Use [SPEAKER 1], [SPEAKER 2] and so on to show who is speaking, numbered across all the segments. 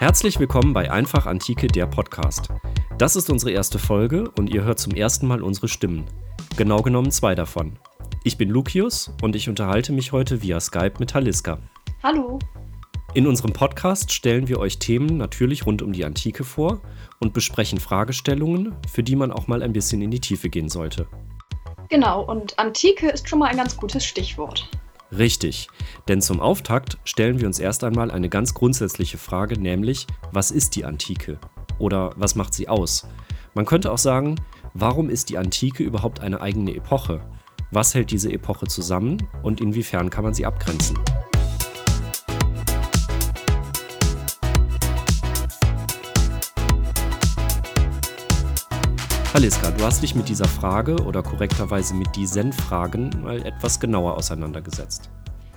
[SPEAKER 1] Herzlich willkommen bei Einfach Antike, der Podcast. Das ist unsere erste Folge und ihr hört zum ersten Mal unsere Stimmen. Genau genommen zwei davon. Ich bin Lucius und ich unterhalte mich heute via Skype mit Haliska.
[SPEAKER 2] Hallo.
[SPEAKER 1] In unserem Podcast stellen wir euch Themen natürlich rund um die Antike vor und besprechen Fragestellungen, für die man auch mal ein bisschen in die Tiefe gehen sollte.
[SPEAKER 2] Genau, und Antike ist schon mal ein ganz gutes Stichwort.
[SPEAKER 1] Richtig, denn zum Auftakt stellen wir uns erst einmal eine ganz grundsätzliche Frage, nämlich, was ist die Antike? Oder was macht sie aus? Man könnte auch sagen, warum ist die Antike überhaupt eine eigene Epoche? Was hält diese Epoche zusammen und inwiefern kann man sie abgrenzen? Aliska, du hast dich mit dieser Frage oder korrekterweise mit diesen Fragen mal etwas genauer auseinandergesetzt.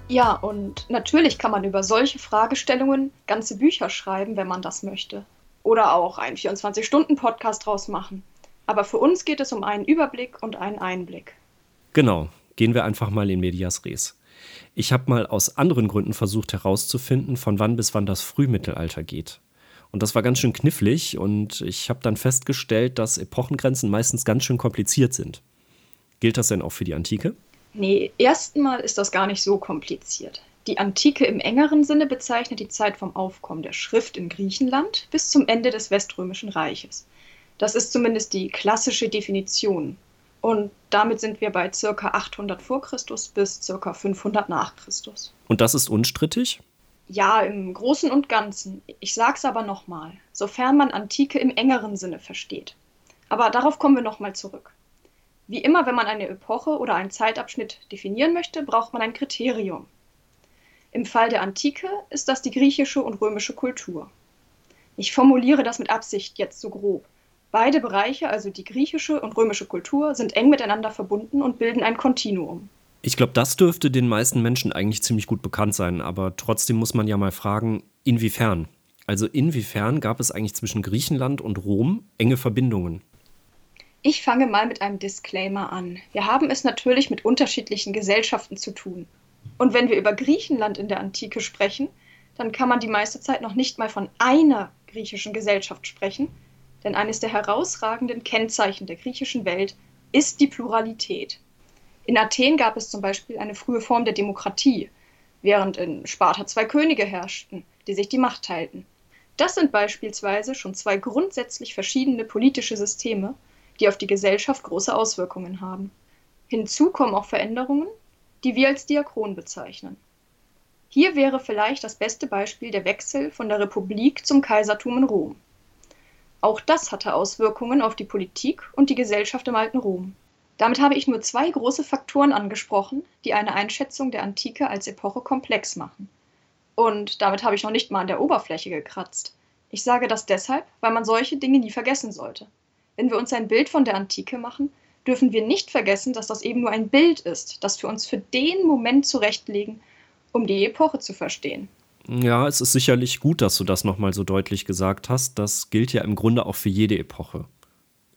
[SPEAKER 2] Ja, und natürlich kann man über solche Fragestellungen ganze Bücher schreiben, wenn man das möchte. Oder auch einen 24-Stunden-Podcast draus machen. Aber für uns geht es um einen Überblick und einen Einblick.
[SPEAKER 1] Genau, gehen wir einfach mal in Medias Res. Ich habe mal aus anderen Gründen versucht herauszufinden, von wann bis wann das Frühmittelalter geht. Und das war ganz schön knifflig und ich habe dann festgestellt, dass Epochengrenzen meistens ganz schön kompliziert sind. Gilt das denn auch für die Antike?
[SPEAKER 2] Nee, erstmal ist das gar nicht so kompliziert. Die Antike im engeren Sinne bezeichnet die Zeit vom Aufkommen der Schrift in Griechenland bis zum Ende des Weströmischen Reiches. Das ist zumindest die klassische Definition. Und damit sind wir bei ca. 800 vor Christus bis ca. 500 nach Christus.
[SPEAKER 1] Und das ist unstrittig?
[SPEAKER 2] Ja, im Großen und Ganzen. Ich sag's aber nochmal, sofern man Antike im engeren Sinne versteht. Aber darauf kommen wir nochmal zurück. Wie immer, wenn man eine Epoche oder einen Zeitabschnitt definieren möchte, braucht man ein Kriterium. Im Fall der Antike ist das die griechische und römische Kultur. Ich formuliere das mit Absicht jetzt so grob. Beide Bereiche, also die griechische und römische Kultur, sind eng miteinander verbunden und bilden ein Kontinuum.
[SPEAKER 1] Ich glaube, das dürfte den meisten Menschen eigentlich ziemlich gut bekannt sein, aber trotzdem muss man ja mal fragen, inwiefern? Also inwiefern gab es eigentlich zwischen Griechenland und Rom enge Verbindungen?
[SPEAKER 2] Ich fange mal mit einem Disclaimer an. Wir haben es natürlich mit unterschiedlichen Gesellschaften zu tun. Und wenn wir über Griechenland in der Antike sprechen, dann kann man die meiste Zeit noch nicht mal von einer griechischen Gesellschaft sprechen, denn eines der herausragenden Kennzeichen der griechischen Welt ist die Pluralität. In Athen gab es zum Beispiel eine frühe Form der Demokratie, während in Sparta zwei Könige herrschten, die sich die Macht teilten. Das sind beispielsweise schon zwei grundsätzlich verschiedene politische Systeme, die auf die Gesellschaft große Auswirkungen haben. Hinzu kommen auch Veränderungen, die wir als Diachron bezeichnen. Hier wäre vielleicht das beste Beispiel der Wechsel von der Republik zum Kaisertum in Rom. Auch das hatte Auswirkungen auf die Politik und die Gesellschaft im alten Rom. Damit habe ich nur zwei große Faktoren angesprochen, die eine Einschätzung der Antike als Epoche komplex machen. Und damit habe ich noch nicht mal an der Oberfläche gekratzt. Ich sage das deshalb, weil man solche Dinge nie vergessen sollte. Wenn wir uns ein Bild von der Antike machen, dürfen wir nicht vergessen, dass das eben nur ein Bild ist, das wir uns für den Moment zurechtlegen, um die Epoche zu verstehen.
[SPEAKER 1] Ja, es ist sicherlich gut, dass du das nochmal so deutlich gesagt hast. Das gilt ja im Grunde auch für jede Epoche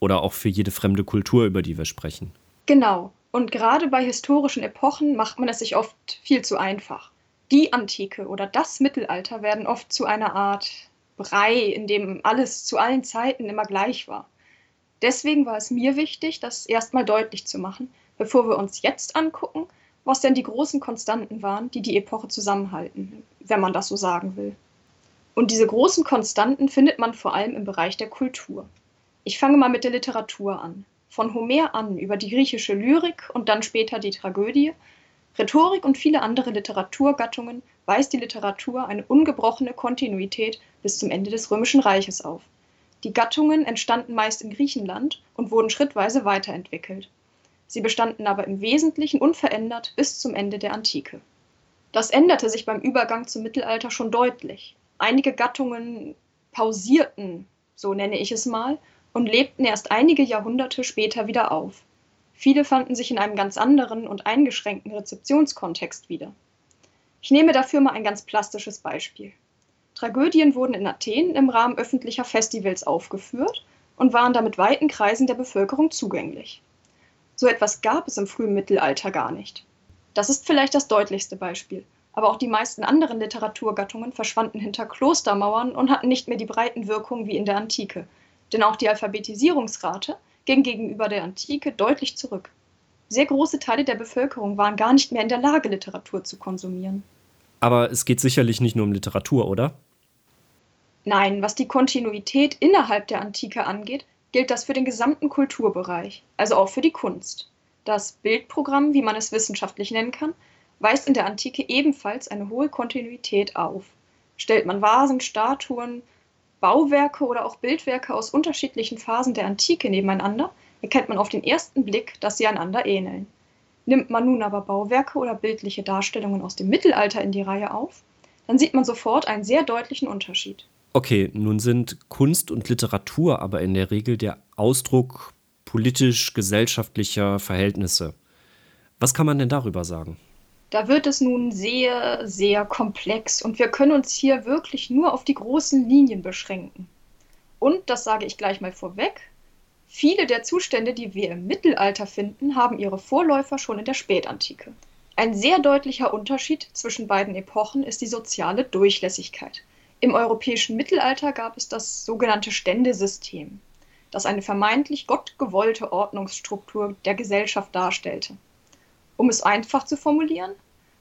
[SPEAKER 1] oder auch für jede fremde Kultur, über die wir sprechen.
[SPEAKER 2] Genau. Und gerade bei historischen Epochen macht man es sich oft viel zu einfach. Die Antike oder das Mittelalter werden oft zu einer Art Brei, in dem alles zu allen Zeiten immer gleich war. Deswegen war es mir wichtig, das erstmal deutlich zu machen, bevor wir uns jetzt angucken, was denn die großen Konstanten waren, die die Epoche zusammenhalten, wenn man das so sagen will. Und diese großen Konstanten findet man vor allem im Bereich der Kultur. Ich fange mal mit der Literatur an. Von Homer an über die griechische Lyrik und dann später die Tragödie, Rhetorik und viele andere Literaturgattungen weist die Literatur eine ungebrochene Kontinuität bis zum Ende des Römischen Reiches auf. Die Gattungen entstanden meist in Griechenland und wurden schrittweise weiterentwickelt. Sie bestanden aber im Wesentlichen unverändert bis zum Ende der Antike. Das änderte sich beim Übergang zum Mittelalter schon deutlich. Einige Gattungen pausierten, so nenne ich es mal, und lebten erst einige Jahrhunderte später wieder auf. Viele fanden sich in einem ganz anderen und eingeschränkten Rezeptionskontext wieder. Ich nehme dafür mal ein ganz plastisches Beispiel. Tragödien wurden in Athen im Rahmen öffentlicher Festivals aufgeführt und waren damit weiten Kreisen der Bevölkerung zugänglich. So etwas gab es im frühen Mittelalter gar nicht. Das ist vielleicht das deutlichste Beispiel. Aber auch die meisten anderen Literaturgattungen verschwanden hinter Klostermauern und hatten nicht mehr die breiten Wirkungen wie in der Antike. Denn auch die Alphabetisierungsrate ging gegenüber der Antike deutlich zurück. Sehr große Teile der Bevölkerung waren gar nicht mehr in der Lage, Literatur zu konsumieren.
[SPEAKER 1] Aber es geht sicherlich nicht nur um Literatur, oder?
[SPEAKER 2] Nein, was die Kontinuität innerhalb der Antike angeht, gilt das für den gesamten Kulturbereich, also auch für die Kunst. Das Bildprogramm, wie man es wissenschaftlich nennen kann, weist in der Antike ebenfalls eine hohe Kontinuität auf. Stellt man Vasen, Statuen, Bauwerke oder auch Bildwerke aus unterschiedlichen Phasen der Antike nebeneinander, erkennt man auf den ersten Blick, dass sie einander ähneln. Nimmt man nun aber Bauwerke oder bildliche Darstellungen aus dem Mittelalter in die Reihe auf, dann sieht man sofort einen sehr deutlichen Unterschied.
[SPEAKER 1] Okay, nun sind Kunst und Literatur aber in der Regel der Ausdruck politisch-gesellschaftlicher Verhältnisse. Was kann man denn darüber sagen?
[SPEAKER 2] Da wird es nun sehr, sehr komplex und wir können uns hier wirklich nur auf die großen Linien beschränken. Und, das sage ich gleich mal vorweg, viele der Zustände, die wir im Mittelalter finden, haben ihre Vorläufer schon in der Spätantike. Ein sehr deutlicher Unterschied zwischen beiden Epochen ist die soziale Durchlässigkeit. Im europäischen Mittelalter gab es das sogenannte Ständesystem, das eine vermeintlich gottgewollte Ordnungsstruktur der Gesellschaft darstellte. Um es einfach zu formulieren,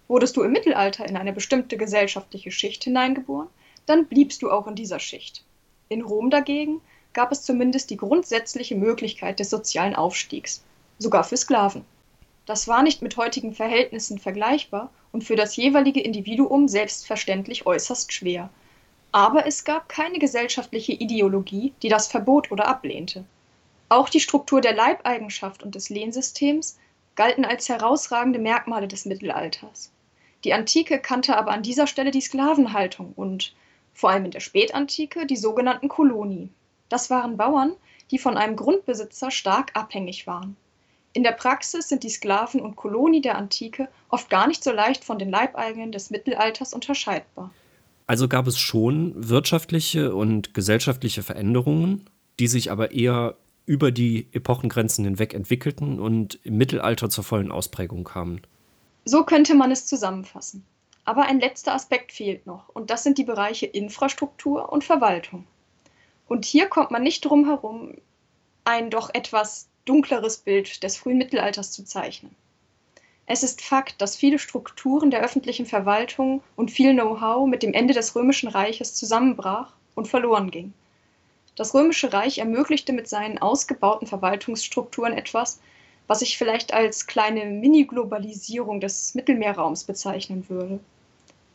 [SPEAKER 2] wurdest du im Mittelalter in eine bestimmte gesellschaftliche Schicht hineingeboren, dann bliebst du auch in dieser Schicht. In Rom dagegen gab es zumindest die grundsätzliche Möglichkeit des sozialen Aufstiegs, sogar für Sklaven. Das war nicht mit heutigen Verhältnissen vergleichbar und für das jeweilige Individuum selbstverständlich äußerst schwer, aber es gab keine gesellschaftliche Ideologie, die das verbot oder ablehnte. Auch die Struktur der Leibeigenschaft und des Lehnsystems galten als herausragende Merkmale des Mittelalters. Die Antike kannte aber an dieser Stelle die Sklavenhaltung und vor allem in der Spätantike die sogenannten Koloni. Das waren Bauern, die von einem Grundbesitzer stark abhängig waren. In der Praxis sind die Sklaven und Koloni der Antike oft gar nicht so leicht von den Leibeigenen des Mittelalters unterscheidbar.
[SPEAKER 1] Also gab es schon wirtschaftliche und gesellschaftliche Veränderungen, die sich aber eher über die Epochengrenzen hinweg entwickelten und im Mittelalter zur vollen Ausprägung kamen.
[SPEAKER 2] So könnte man es zusammenfassen. Aber ein letzter Aspekt fehlt noch, und das sind die Bereiche Infrastruktur und Verwaltung. Und hier kommt man nicht drum herum, ein doch etwas dunkleres Bild des frühen Mittelalters zu zeichnen. Es ist Fakt, dass viele Strukturen der öffentlichen Verwaltung und viel Know-how mit dem Ende des Römischen Reiches zusammenbrach und verloren ging. Das Römische Reich ermöglichte mit seinen ausgebauten Verwaltungsstrukturen etwas, was ich vielleicht als kleine Mini-Globalisierung des Mittelmeerraums bezeichnen würde.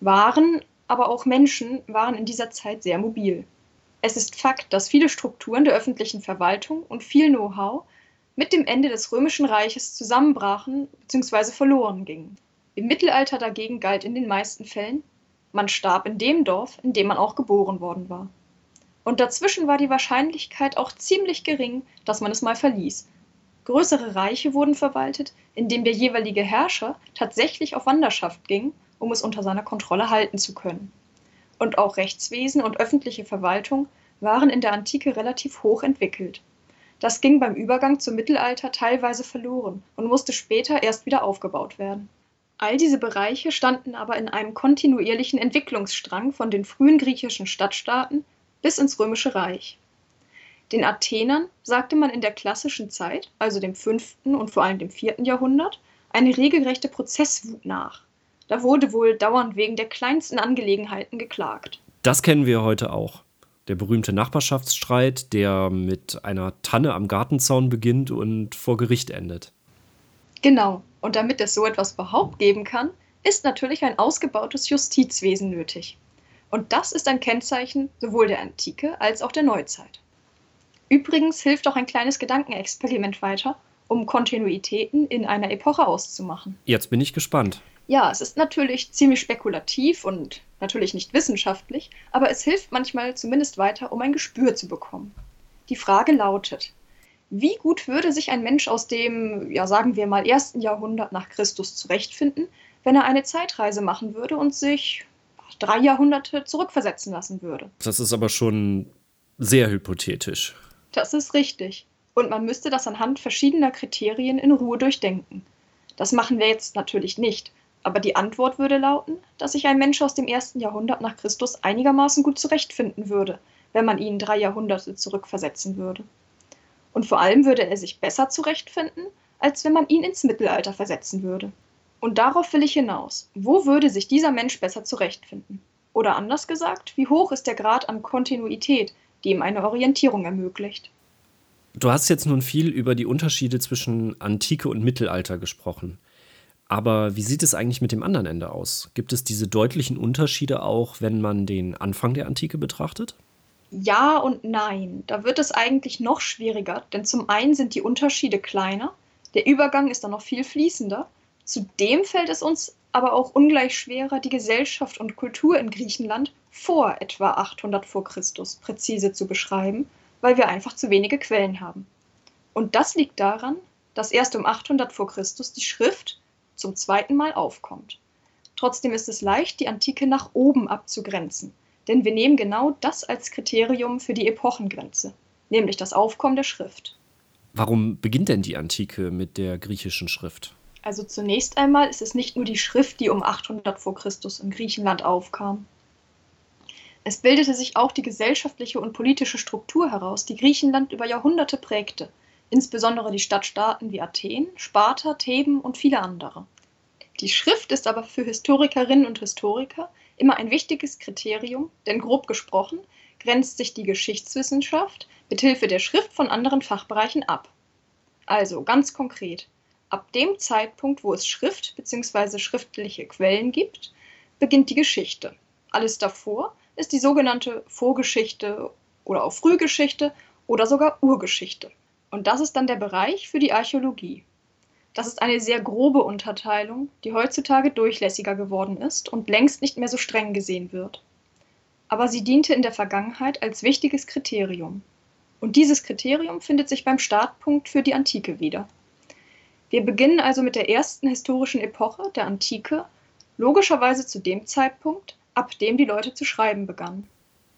[SPEAKER 2] Waren, aber auch Menschen waren in dieser Zeit sehr mobil. Es ist Fakt, dass viele Strukturen der öffentlichen Verwaltung und viel Know-how mit dem Ende des Römischen Reiches zusammenbrachen bzw. verloren gingen. Im Mittelalter dagegen galt in den meisten Fällen, man starb in dem Dorf, in dem man auch geboren worden war. Und dazwischen war die Wahrscheinlichkeit auch ziemlich gering, dass man es mal verließ. Größere Reiche wurden verwaltet, indem der jeweilige Herrscher tatsächlich auf Wanderschaft ging, um es unter seiner Kontrolle halten zu können. Und auch Rechtswesen und öffentliche Verwaltung waren in der Antike relativ hoch entwickelt. Das ging beim Übergang zum Mittelalter teilweise verloren und musste später erst wieder aufgebaut werden. All diese Bereiche standen aber in einem kontinuierlichen Entwicklungsstrang von den frühen griechischen Stadtstaaten bis ins Römische Reich. Den Athenern sagte man in der klassischen Zeit, also dem 5. und vor allem dem 4. Jahrhundert, eine regelrechte Prozesswut nach. Da wurde wohl dauernd wegen der kleinsten Angelegenheiten geklagt.
[SPEAKER 1] Das kennen wir heute auch der berühmte Nachbarschaftsstreit, der mit einer Tanne am Gartenzaun beginnt und vor Gericht endet.
[SPEAKER 2] Genau, und damit es so etwas überhaupt geben kann, ist natürlich ein ausgebautes Justizwesen nötig. Und das ist ein Kennzeichen sowohl der Antike als auch der Neuzeit. Übrigens hilft auch ein kleines Gedankenexperiment weiter, um Kontinuitäten in einer Epoche auszumachen.
[SPEAKER 1] Jetzt bin ich gespannt.
[SPEAKER 2] Ja, es ist natürlich ziemlich spekulativ und natürlich nicht wissenschaftlich, aber es hilft manchmal zumindest weiter, um ein Gespür zu bekommen. Die Frage lautet, wie gut würde sich ein Mensch aus dem, ja sagen wir mal, ersten Jahrhundert nach Christus zurechtfinden, wenn er eine Zeitreise machen würde und sich drei Jahrhunderte zurückversetzen lassen würde?
[SPEAKER 1] Das ist aber schon sehr hypothetisch.
[SPEAKER 2] Das ist richtig. Und man müsste das anhand verschiedener Kriterien in Ruhe durchdenken. Das machen wir jetzt natürlich nicht, Aber die Antwort würde lauten, dass sich ein Mensch aus dem ersten Jahrhundert nach Christus einigermaßen gut zurechtfinden würde, wenn man ihn drei Jahrhunderte zurückversetzen würde. Und vor allem würde er sich besser zurechtfinden, als wenn man ihn ins Mittelalter versetzen würde. Und darauf will ich hinaus. Wo würde sich dieser Mensch besser zurechtfinden? Oder anders gesagt, wie hoch ist der Grad an Kontinuität, die ihm eine Orientierung ermöglicht?
[SPEAKER 1] Du hast jetzt nun viel über die Unterschiede zwischen Antike und Mittelalter gesprochen. Aber wie sieht es eigentlich mit dem anderen Ende aus? Gibt es diese deutlichen Unterschiede auch, wenn man den Anfang der Antike betrachtet?
[SPEAKER 2] Ja und nein. Da wird es eigentlich noch schwieriger, denn zum einen sind die Unterschiede kleiner, der Übergang ist dann noch viel fließender. Zudem fällt es uns aber auch ungleich schwerer, die Gesellschaft und Kultur in Griechenland vor etwa 800 vor Christus präzise zu beschreiben, weil wir einfach zu wenige Quellen haben. Und das liegt daran, dass erst um 800 vor Christus die Schrift zum zweiten Mal aufkommt. Trotzdem ist es leicht, die Antike nach oben abzugrenzen, denn wir nehmen genau das als Kriterium für die Epochengrenze, nämlich das Aufkommen der Schrift.
[SPEAKER 1] Warum beginnt denn die Antike mit der griechischen Schrift?
[SPEAKER 2] Also zunächst einmal ist es nicht nur die Schrift, die um 800 vor Christus in Griechenland aufkam. Es bildete sich auch die gesellschaftliche und politische Struktur heraus, die Griechenland über Jahrhunderte prägte insbesondere die Stadtstaaten wie Athen, Sparta, Theben und viele andere. Die Schrift ist aber für Historikerinnen und Historiker immer ein wichtiges Kriterium, denn grob gesprochen grenzt sich die Geschichtswissenschaft mit Hilfe der Schrift von anderen Fachbereichen ab. Also ganz konkret, ab dem Zeitpunkt, wo es Schrift bzw. schriftliche Quellen gibt, beginnt die Geschichte. Alles davor ist die sogenannte Vorgeschichte oder auch Frühgeschichte oder sogar Urgeschichte. Und das ist dann der Bereich für die Archäologie. Das ist eine sehr grobe Unterteilung, die heutzutage durchlässiger geworden ist und längst nicht mehr so streng gesehen wird. Aber sie diente in der Vergangenheit als wichtiges Kriterium. Und dieses Kriterium findet sich beim Startpunkt für die Antike wieder. Wir beginnen also mit der ersten historischen Epoche, der Antike, logischerweise zu dem Zeitpunkt, ab dem die Leute zu schreiben begannen.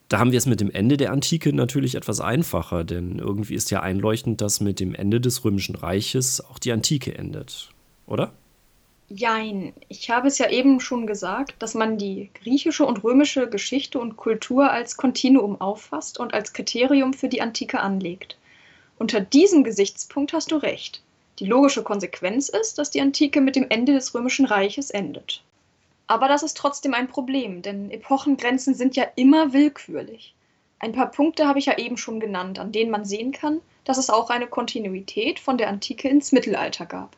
[SPEAKER 1] Da haben wir es mit dem Ende der Antike natürlich etwas einfacher, denn irgendwie ist ja einleuchtend, dass mit dem Ende des Römischen Reiches auch die Antike endet, oder?
[SPEAKER 2] Jein, ich habe es ja eben schon gesagt, dass man die griechische und römische Geschichte und Kultur als Kontinuum auffasst und als Kriterium für die Antike anlegt. Unter diesem Gesichtspunkt hast du recht. Die logische Konsequenz ist, dass die Antike mit dem Ende des Römischen Reiches endet. Aber das ist trotzdem ein Problem, denn Epochengrenzen sind ja immer willkürlich. Ein paar Punkte habe ich ja eben schon genannt, an denen man sehen kann, dass es auch eine Kontinuität von der Antike ins Mittelalter gab.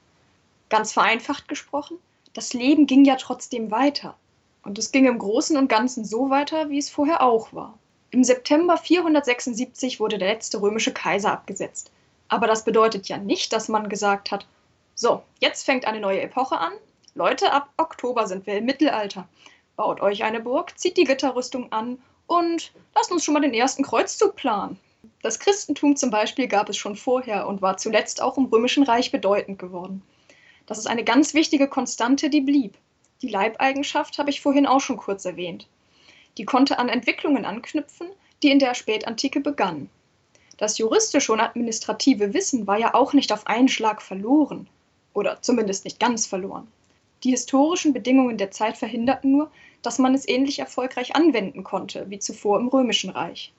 [SPEAKER 2] Ganz vereinfacht gesprochen, das Leben ging ja trotzdem weiter. Und es ging im Großen und Ganzen so weiter, wie es vorher auch war. Im September 476 wurde der letzte römische Kaiser abgesetzt. Aber das bedeutet ja nicht, dass man gesagt hat, so, jetzt fängt eine neue Epoche an, Leute, ab Oktober sind wir im Mittelalter. Baut euch eine Burg, zieht die Gitterrüstung an und lasst uns schon mal den ersten Kreuzzug planen. Das Christentum zum Beispiel gab es schon vorher und war zuletzt auch im Römischen Reich bedeutend geworden. Das ist eine ganz wichtige Konstante, die blieb. Die Leibeigenschaft habe ich vorhin auch schon kurz erwähnt. Die konnte an Entwicklungen anknüpfen, die in der Spätantike begannen. Das juristische und administrative Wissen war ja auch nicht auf einen Schlag verloren, oder zumindest nicht ganz verloren. Die historischen Bedingungen der Zeit verhinderten nur, dass man es ähnlich erfolgreich anwenden konnte wie zuvor im Römischen Reich.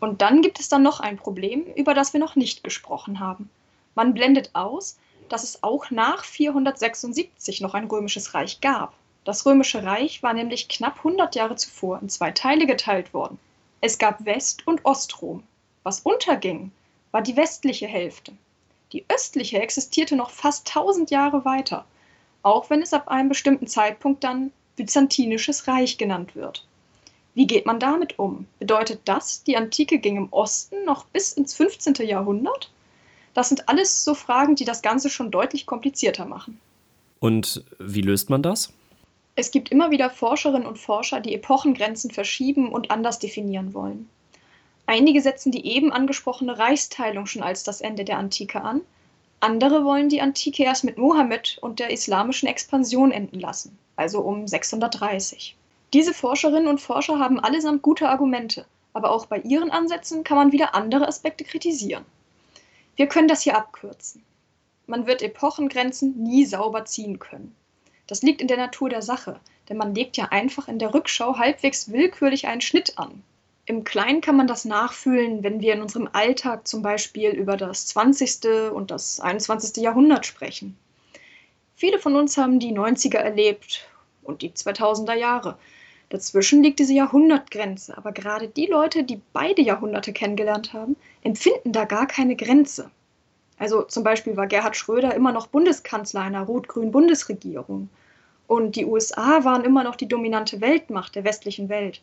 [SPEAKER 2] Und dann gibt es dann noch ein Problem, über das wir noch nicht gesprochen haben. Man blendet aus, dass es auch nach 476 noch ein römisches Reich gab. Das römische Reich war nämlich knapp 100 Jahre zuvor in zwei Teile geteilt worden. Es gab West- und Ostrom. Was unterging, war die westliche Hälfte. Die östliche existierte noch fast 1000 Jahre weiter auch wenn es ab einem bestimmten Zeitpunkt dann Byzantinisches Reich genannt wird. Wie geht man damit um? Bedeutet das, die Antike ging im Osten noch bis ins 15. Jahrhundert? Das sind alles so Fragen, die das Ganze schon deutlich komplizierter machen.
[SPEAKER 1] Und wie löst man das?
[SPEAKER 2] Es gibt immer wieder Forscherinnen und Forscher, die Epochengrenzen verschieben und anders definieren wollen. Einige setzen die eben angesprochene Reichsteilung schon als das Ende der Antike an, andere wollen die Antike erst mit Mohammed und der islamischen Expansion enden lassen, also um 630. Diese Forscherinnen und Forscher haben allesamt gute Argumente, aber auch bei ihren Ansätzen kann man wieder andere Aspekte kritisieren. Wir können das hier abkürzen. Man wird Epochengrenzen nie sauber ziehen können. Das liegt in der Natur der Sache, denn man legt ja einfach in der Rückschau halbwegs willkürlich einen Schnitt an. Im Kleinen kann man das nachfühlen, wenn wir in unserem Alltag zum Beispiel über das 20. und das 21. Jahrhundert sprechen. Viele von uns haben die 90er erlebt und die 2000er Jahre. Dazwischen liegt diese Jahrhundertgrenze, aber gerade die Leute, die beide Jahrhunderte kennengelernt haben, empfinden da gar keine Grenze. Also zum Beispiel war Gerhard Schröder immer noch Bundeskanzler einer rot-grünen Bundesregierung. Und die USA waren immer noch die dominante Weltmacht der westlichen Welt.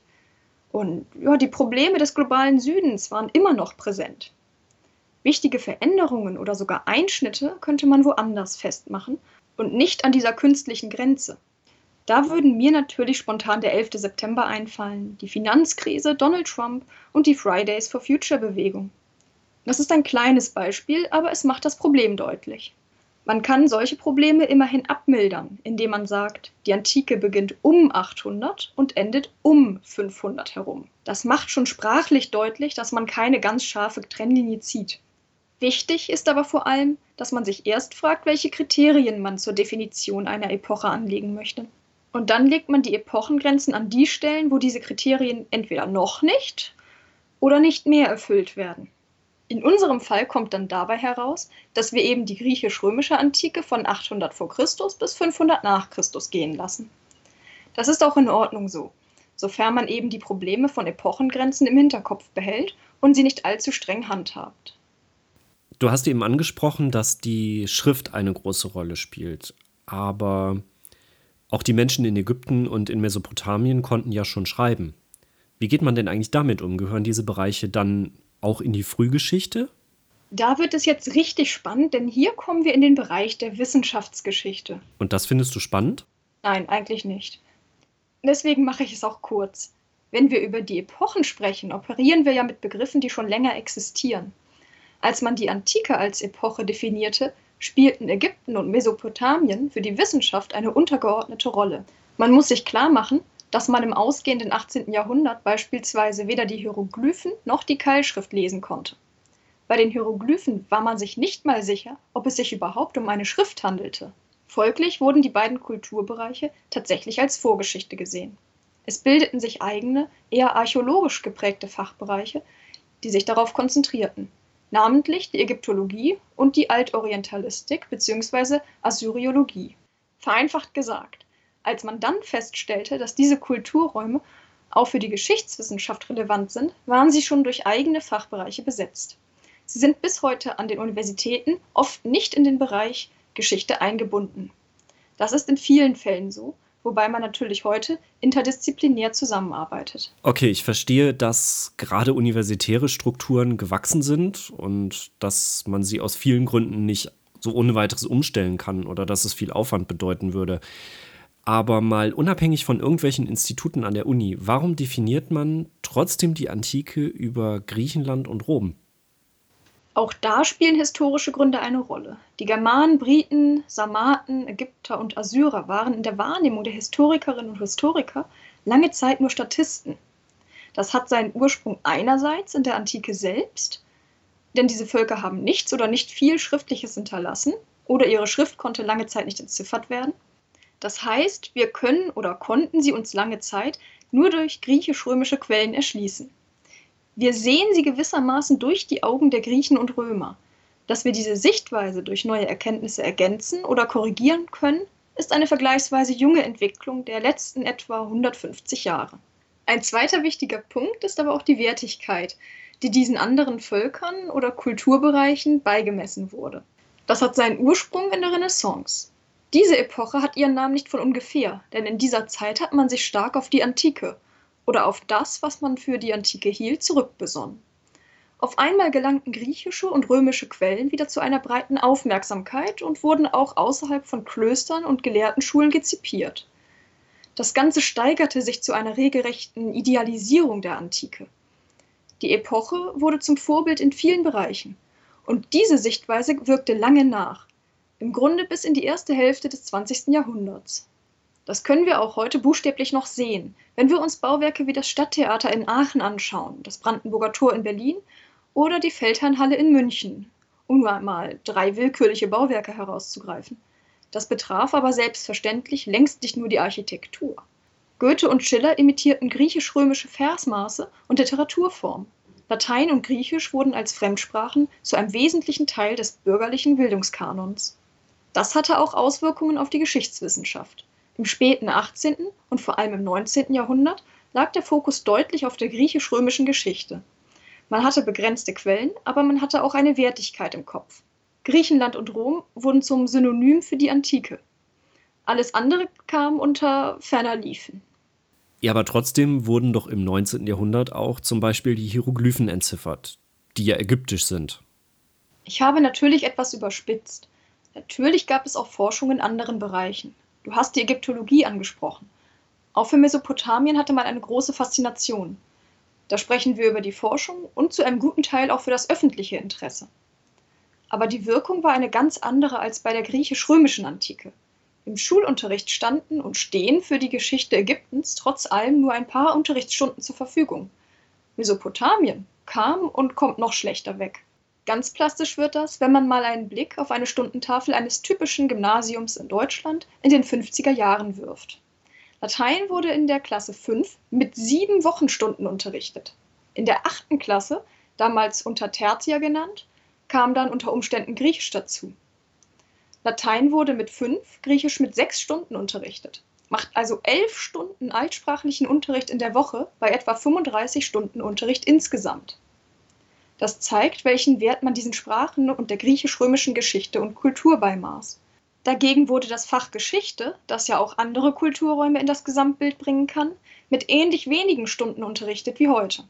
[SPEAKER 2] Und ja, die Probleme des globalen Südens waren immer noch präsent. Wichtige Veränderungen oder sogar Einschnitte könnte man woanders festmachen und nicht an dieser künstlichen Grenze. Da würden mir natürlich spontan der 11. September einfallen, die Finanzkrise, Donald Trump und die Fridays for Future Bewegung. Das ist ein kleines Beispiel, aber es macht das Problem deutlich. Man kann solche Probleme immerhin abmildern, indem man sagt, die Antike beginnt um 800 und endet um 500 herum. Das macht schon sprachlich deutlich, dass man keine ganz scharfe Trennlinie zieht. Wichtig ist aber vor allem, dass man sich erst fragt, welche Kriterien man zur Definition einer Epoche anlegen möchte. Und dann legt man die Epochengrenzen an die Stellen, wo diese Kriterien entweder noch nicht oder nicht mehr erfüllt werden. In unserem Fall kommt dann dabei heraus, dass wir eben die griechisch-römische Antike von 800 v. Chr. bis 500 nach Christus gehen lassen. Das ist auch in Ordnung so, sofern man eben die Probleme von Epochengrenzen im Hinterkopf behält und sie nicht allzu streng handhabt.
[SPEAKER 1] Du hast eben angesprochen, dass die Schrift eine große Rolle spielt, aber auch die Menschen in Ägypten und in Mesopotamien konnten ja schon schreiben. Wie geht man denn eigentlich damit um? Gehören diese Bereiche dann auch in die Frühgeschichte?
[SPEAKER 2] Da wird es jetzt richtig spannend, denn hier kommen wir in den Bereich der Wissenschaftsgeschichte.
[SPEAKER 1] Und das findest du spannend?
[SPEAKER 2] Nein, eigentlich nicht. Deswegen mache ich es auch kurz. Wenn wir über die Epochen sprechen, operieren wir ja mit Begriffen, die schon länger existieren. Als man die Antike als Epoche definierte, spielten Ägypten und Mesopotamien für die Wissenschaft eine untergeordnete Rolle. Man muss sich klar machen, dass man im ausgehenden 18. Jahrhundert beispielsweise weder die Hieroglyphen noch die Keilschrift lesen konnte. Bei den Hieroglyphen war man sich nicht mal sicher, ob es sich überhaupt um eine Schrift handelte. Folglich wurden die beiden Kulturbereiche tatsächlich als Vorgeschichte gesehen. Es bildeten sich eigene, eher archäologisch geprägte Fachbereiche, die sich darauf konzentrierten, namentlich die Ägyptologie und die Altorientalistik bzw. Assyriologie. Vereinfacht gesagt, als man dann feststellte, dass diese Kulturräume auch für die Geschichtswissenschaft relevant sind, waren sie schon durch eigene Fachbereiche besetzt. Sie sind bis heute an den Universitäten oft nicht in den Bereich Geschichte eingebunden. Das ist in vielen Fällen so, wobei man natürlich heute interdisziplinär zusammenarbeitet.
[SPEAKER 1] Okay, ich verstehe, dass gerade universitäre Strukturen gewachsen sind und dass man sie aus vielen Gründen nicht so ohne weiteres umstellen kann oder dass es viel Aufwand bedeuten würde. Aber mal unabhängig von irgendwelchen Instituten an der Uni, warum definiert man trotzdem die Antike über Griechenland und Rom?
[SPEAKER 2] Auch da spielen historische Gründe eine Rolle. Die Germanen, Briten, Sarmaten, Ägypter und Assyrer waren in der Wahrnehmung der Historikerinnen und Historiker lange Zeit nur Statisten. Das hat seinen Ursprung einerseits in der Antike selbst, denn diese Völker haben nichts oder nicht viel Schriftliches hinterlassen oder ihre Schrift konnte lange Zeit nicht entziffert werden. Das heißt, wir können oder konnten sie uns lange Zeit nur durch griechisch-römische Quellen erschließen. Wir sehen sie gewissermaßen durch die Augen der Griechen und Römer. Dass wir diese Sichtweise durch neue Erkenntnisse ergänzen oder korrigieren können, ist eine vergleichsweise junge Entwicklung der letzten etwa 150 Jahre. Ein zweiter wichtiger Punkt ist aber auch die Wertigkeit, die diesen anderen Völkern oder Kulturbereichen beigemessen wurde. Das hat seinen Ursprung in der Renaissance. Diese Epoche hat ihren Namen nicht von ungefähr, denn in dieser Zeit hat man sich stark auf die Antike oder auf das, was man für die Antike hielt, zurückbesonnen. Auf einmal gelangten griechische und römische Quellen wieder zu einer breiten Aufmerksamkeit und wurden auch außerhalb von Klöstern und Gelehrtenschulen gezipiert. Das Ganze steigerte sich zu einer regelrechten Idealisierung der Antike. Die Epoche wurde zum Vorbild in vielen Bereichen. Und diese Sichtweise wirkte lange nach, im Grunde bis in die erste Hälfte des 20. Jahrhunderts. Das können wir auch heute buchstäblich noch sehen, wenn wir uns Bauwerke wie das Stadttheater in Aachen anschauen, das Brandenburger Tor in Berlin oder die Feldherrnhalle in München, um nur einmal drei willkürliche Bauwerke herauszugreifen. Das betraf aber selbstverständlich längst nicht nur die Architektur. Goethe und Schiller imitierten griechisch-römische Versmaße und Literaturform. Latein und Griechisch wurden als Fremdsprachen zu einem wesentlichen Teil des bürgerlichen Bildungskanons. Das hatte auch Auswirkungen auf die Geschichtswissenschaft. Im späten 18. und vor allem im 19. Jahrhundert lag der Fokus deutlich auf der griechisch-römischen Geschichte. Man hatte begrenzte Quellen, aber man hatte auch eine Wertigkeit im Kopf. Griechenland und Rom wurden zum Synonym für die Antike. Alles andere kam unter ferner Liefen.
[SPEAKER 1] Ja, aber trotzdem wurden doch im 19. Jahrhundert auch zum Beispiel die Hieroglyphen entziffert, die ja ägyptisch sind.
[SPEAKER 2] Ich habe natürlich etwas überspitzt. Natürlich gab es auch Forschung in anderen Bereichen. Du hast die Ägyptologie angesprochen. Auch für Mesopotamien hatte man eine große Faszination. Da sprechen wir über die Forschung und zu einem guten Teil auch für das öffentliche Interesse aber die Wirkung war eine ganz andere als bei der griechisch-römischen Antike. Im Schulunterricht standen und stehen für die Geschichte Ägyptens trotz allem nur ein paar Unterrichtsstunden zur Verfügung. Mesopotamien kam und kommt noch schlechter weg. Ganz plastisch wird das, wenn man mal einen Blick auf eine Stundentafel eines typischen Gymnasiums in Deutschland in den 50er Jahren wirft. Latein wurde in der Klasse 5 mit sieben Wochenstunden unterrichtet. In der achten Klasse, damals unter Tertia genannt, kam dann unter Umständen Griechisch dazu. Latein wurde mit fünf, Griechisch mit sechs Stunden unterrichtet. Macht also elf Stunden altsprachlichen Unterricht in der Woche bei etwa 35 Stunden Unterricht insgesamt. Das zeigt, welchen Wert man diesen Sprachen und der griechisch-römischen Geschichte und Kultur beimaß. Dagegen wurde das Fach Geschichte, das ja auch andere Kulturräume in das Gesamtbild bringen kann, mit ähnlich wenigen Stunden unterrichtet wie heute.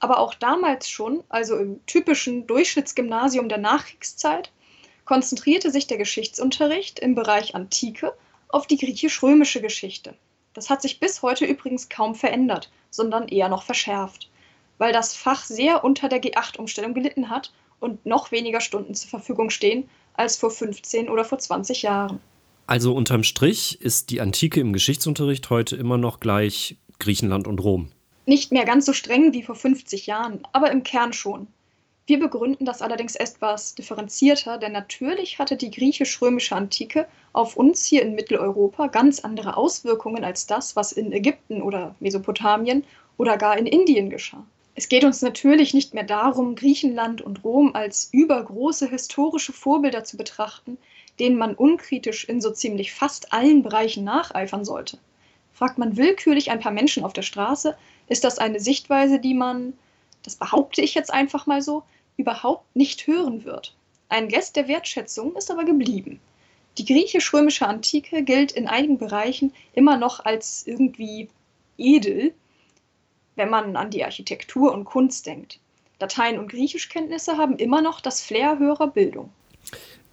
[SPEAKER 2] Aber auch damals schon, also im typischen Durchschnittsgymnasium der Nachkriegszeit, konzentrierte sich der Geschichtsunterricht im Bereich Antike auf die griechisch-römische Geschichte. Das hat sich bis heute übrigens kaum verändert, sondern eher noch verschärft, weil das Fach sehr unter der G8-Umstellung gelitten hat und noch weniger Stunden zur Verfügung stehen als vor 15 oder vor 20 Jahren.
[SPEAKER 1] Also unterm Strich ist die Antike im Geschichtsunterricht heute immer noch gleich Griechenland und Rom.
[SPEAKER 2] Nicht mehr ganz so streng wie vor 50 Jahren, aber im Kern schon. Wir begründen das allerdings etwas differenzierter, denn natürlich hatte die griechisch-römische Antike auf uns hier in Mitteleuropa ganz andere Auswirkungen als das, was in Ägypten oder Mesopotamien oder gar in Indien geschah. Es geht uns natürlich nicht mehr darum, Griechenland und Rom als übergroße historische Vorbilder zu betrachten, denen man unkritisch in so ziemlich fast allen Bereichen nacheifern sollte. Fragt man willkürlich ein paar Menschen auf der Straße, ist das eine Sichtweise, die man, das behaupte ich jetzt einfach mal so, überhaupt nicht hören wird. Ein Gest der Wertschätzung ist aber geblieben. Die griechisch-römische Antike gilt in einigen Bereichen immer noch als irgendwie edel, wenn man an die Architektur und Kunst denkt. Latein- und Griechischkenntnisse haben immer noch das Flair höherer Bildung.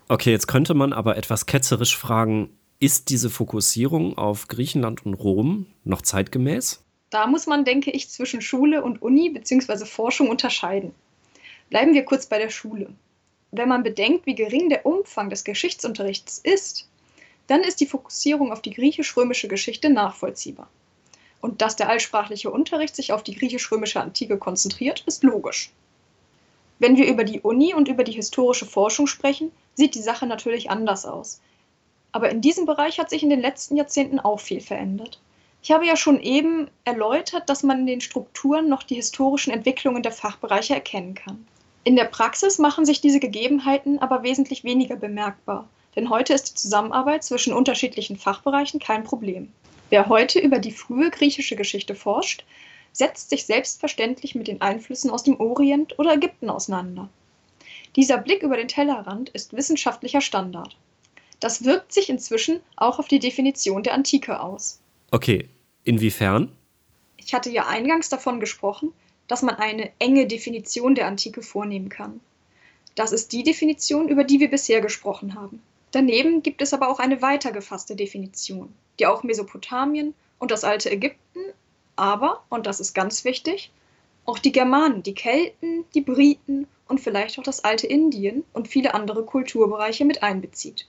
[SPEAKER 1] Okay, jetzt könnte man aber etwas ketzerisch fragen, ist diese Fokussierung auf Griechenland und Rom noch zeitgemäß?
[SPEAKER 2] Da muss man, denke ich, zwischen Schule und Uni bzw. Forschung unterscheiden. Bleiben wir kurz bei der Schule. Wenn man bedenkt, wie gering der Umfang des Geschichtsunterrichts ist, dann ist die Fokussierung auf die griechisch-römische Geschichte nachvollziehbar. Und dass der allsprachliche Unterricht sich auf die griechisch-römische Antike konzentriert, ist logisch. Wenn wir über die Uni und über die historische Forschung sprechen, sieht die Sache natürlich anders aus. Aber in diesem Bereich hat sich in den letzten Jahrzehnten auch viel verändert. Ich habe ja schon eben erläutert, dass man in den Strukturen noch die historischen Entwicklungen der Fachbereiche erkennen kann. In der Praxis machen sich diese Gegebenheiten aber wesentlich weniger bemerkbar, denn heute ist die Zusammenarbeit zwischen unterschiedlichen Fachbereichen kein Problem. Wer heute über die frühe griechische Geschichte forscht, setzt sich selbstverständlich mit den Einflüssen aus dem Orient oder Ägypten auseinander. Dieser Blick über den Tellerrand ist wissenschaftlicher Standard. Das wirkt sich inzwischen auch auf die Definition der Antike aus.
[SPEAKER 1] Okay, Inwiefern?
[SPEAKER 2] Ich hatte ja eingangs davon gesprochen, dass man eine enge Definition der Antike vornehmen kann. Das ist die Definition, über die wir bisher gesprochen haben. Daneben gibt es aber auch eine weiter gefasste Definition, die auch Mesopotamien und das alte Ägypten, aber, und das ist ganz wichtig, auch die Germanen, die Kelten, die Briten und vielleicht auch das alte Indien und viele andere Kulturbereiche mit einbezieht.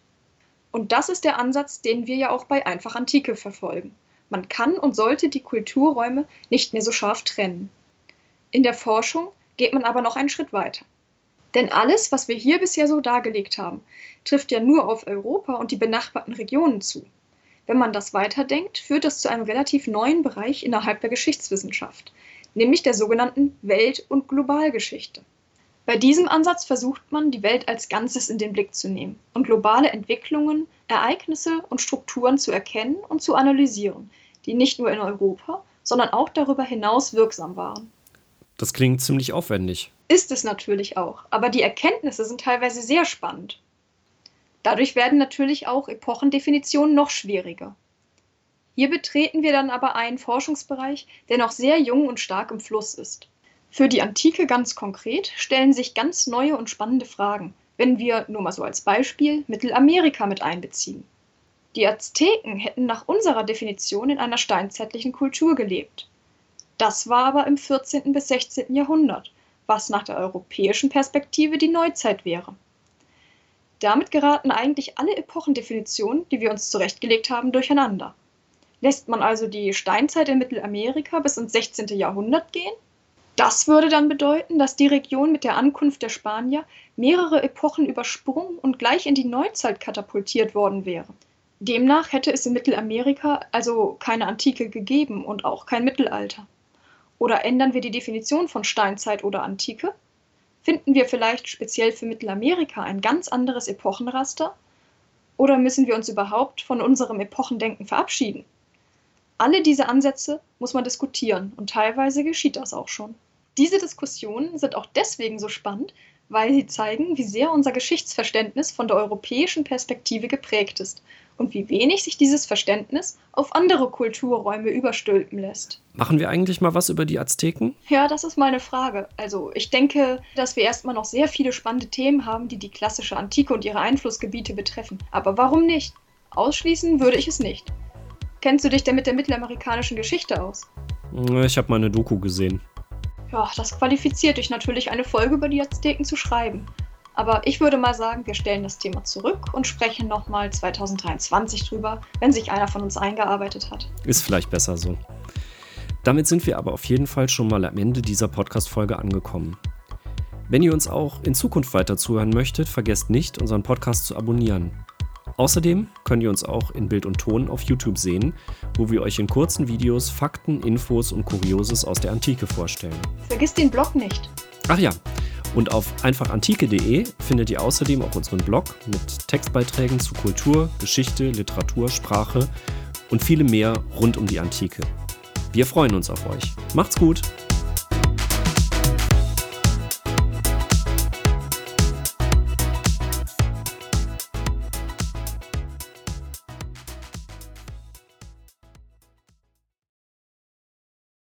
[SPEAKER 2] Und das ist der Ansatz, den wir ja auch bei Einfach Antike verfolgen. Man kann und sollte die Kulturräume nicht mehr so scharf trennen. In der Forschung geht man aber noch einen Schritt weiter. Denn alles, was wir hier bisher so dargelegt haben, trifft ja nur auf Europa und die benachbarten Regionen zu. Wenn man das weiterdenkt, führt das zu einem relativ neuen Bereich innerhalb der Geschichtswissenschaft, nämlich der sogenannten Welt- und Globalgeschichte. Bei diesem Ansatz versucht man, die Welt als Ganzes in den Blick zu nehmen und globale Entwicklungen, Ereignisse und Strukturen zu erkennen und zu analysieren, die nicht nur in Europa, sondern auch darüber hinaus wirksam waren.
[SPEAKER 1] Das klingt ziemlich aufwendig.
[SPEAKER 2] Ist es natürlich auch, aber die Erkenntnisse sind teilweise sehr spannend. Dadurch werden natürlich auch Epochendefinitionen noch schwieriger. Hier betreten wir dann aber einen Forschungsbereich, der noch sehr jung und stark im Fluss ist. Für die Antike ganz konkret stellen sich ganz neue und spannende Fragen, wenn wir nur mal so als Beispiel Mittelamerika mit einbeziehen. Die Azteken hätten nach unserer Definition in einer steinzeitlichen Kultur gelebt. Das war aber im 14. bis 16. Jahrhundert, was nach der europäischen Perspektive die Neuzeit wäre. Damit geraten eigentlich alle Epochendefinitionen, die wir uns zurechtgelegt haben, durcheinander. Lässt man also die Steinzeit in Mittelamerika bis ins 16. Jahrhundert gehen? Das würde dann bedeuten, dass die Region mit der Ankunft der Spanier mehrere Epochen übersprungen und gleich in die Neuzeit katapultiert worden wäre. Demnach hätte es in Mittelamerika also keine Antike gegeben und auch kein Mittelalter. Oder ändern wir die Definition von Steinzeit oder Antike? Finden wir vielleicht speziell für Mittelamerika ein ganz anderes Epochenraster? Oder müssen wir uns überhaupt von unserem Epochendenken verabschieden? Alle diese Ansätze muss man diskutieren und teilweise geschieht das auch schon. Diese Diskussionen sind auch deswegen so spannend, weil sie zeigen, wie sehr unser Geschichtsverständnis von der europäischen Perspektive geprägt ist und wie wenig sich dieses Verständnis auf andere Kulturräume überstülpen lässt.
[SPEAKER 1] Machen wir eigentlich mal was über die Azteken?
[SPEAKER 2] Ja, das ist mal eine Frage. Also ich denke, dass wir erstmal noch sehr viele spannende Themen haben, die die klassische Antike und ihre Einflussgebiete betreffen. Aber warum nicht? Ausschließen würde ich es nicht. Kennst du dich denn mit der mittelamerikanischen Geschichte aus?
[SPEAKER 1] Ich habe mal eine Doku gesehen.
[SPEAKER 2] Ja, das qualifiziert dich natürlich, eine Folge über die Azteken zu schreiben. Aber ich würde mal sagen, wir stellen das Thema zurück und sprechen nochmal 2023 drüber, wenn sich einer von uns eingearbeitet hat.
[SPEAKER 1] Ist vielleicht besser so. Damit sind wir aber auf jeden Fall schon mal am Ende dieser Podcast-Folge angekommen. Wenn ihr uns auch in Zukunft weiter zuhören möchtet, vergesst nicht, unseren Podcast zu abonnieren. Außerdem könnt ihr uns auch in Bild und Ton auf YouTube sehen, wo wir euch in kurzen Videos Fakten, Infos und Kurioses aus der Antike vorstellen.
[SPEAKER 2] Vergiss den Blog nicht.
[SPEAKER 1] Ach ja, und auf einfachantike.de findet ihr außerdem auch unseren Blog mit Textbeiträgen zu Kultur, Geschichte, Literatur, Sprache und vielem mehr rund um die Antike. Wir freuen uns auf euch. Macht's gut!